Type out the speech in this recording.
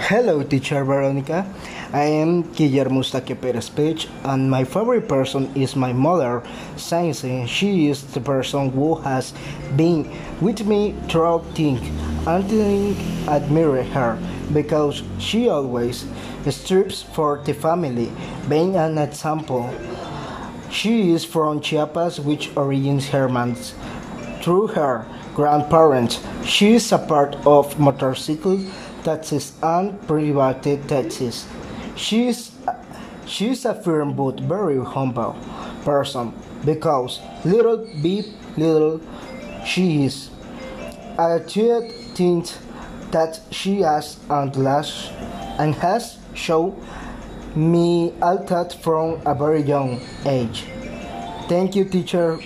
Hello, teacher Veronica. I am Guillermo Eustaquio Perez Pech, and my favorite person is my mother, Science. She is the person who has been with me throughout things, and I admire her because she always strives for the family, being an example. She is from Chiapas, which origins Hermans. Through her grandparents, she is a part of motorcycle taxis and private taxis. She is, a firm but very humble person because little bit little she is. I do think that she has and last and has shown me that from a very young age. Thank you, teacher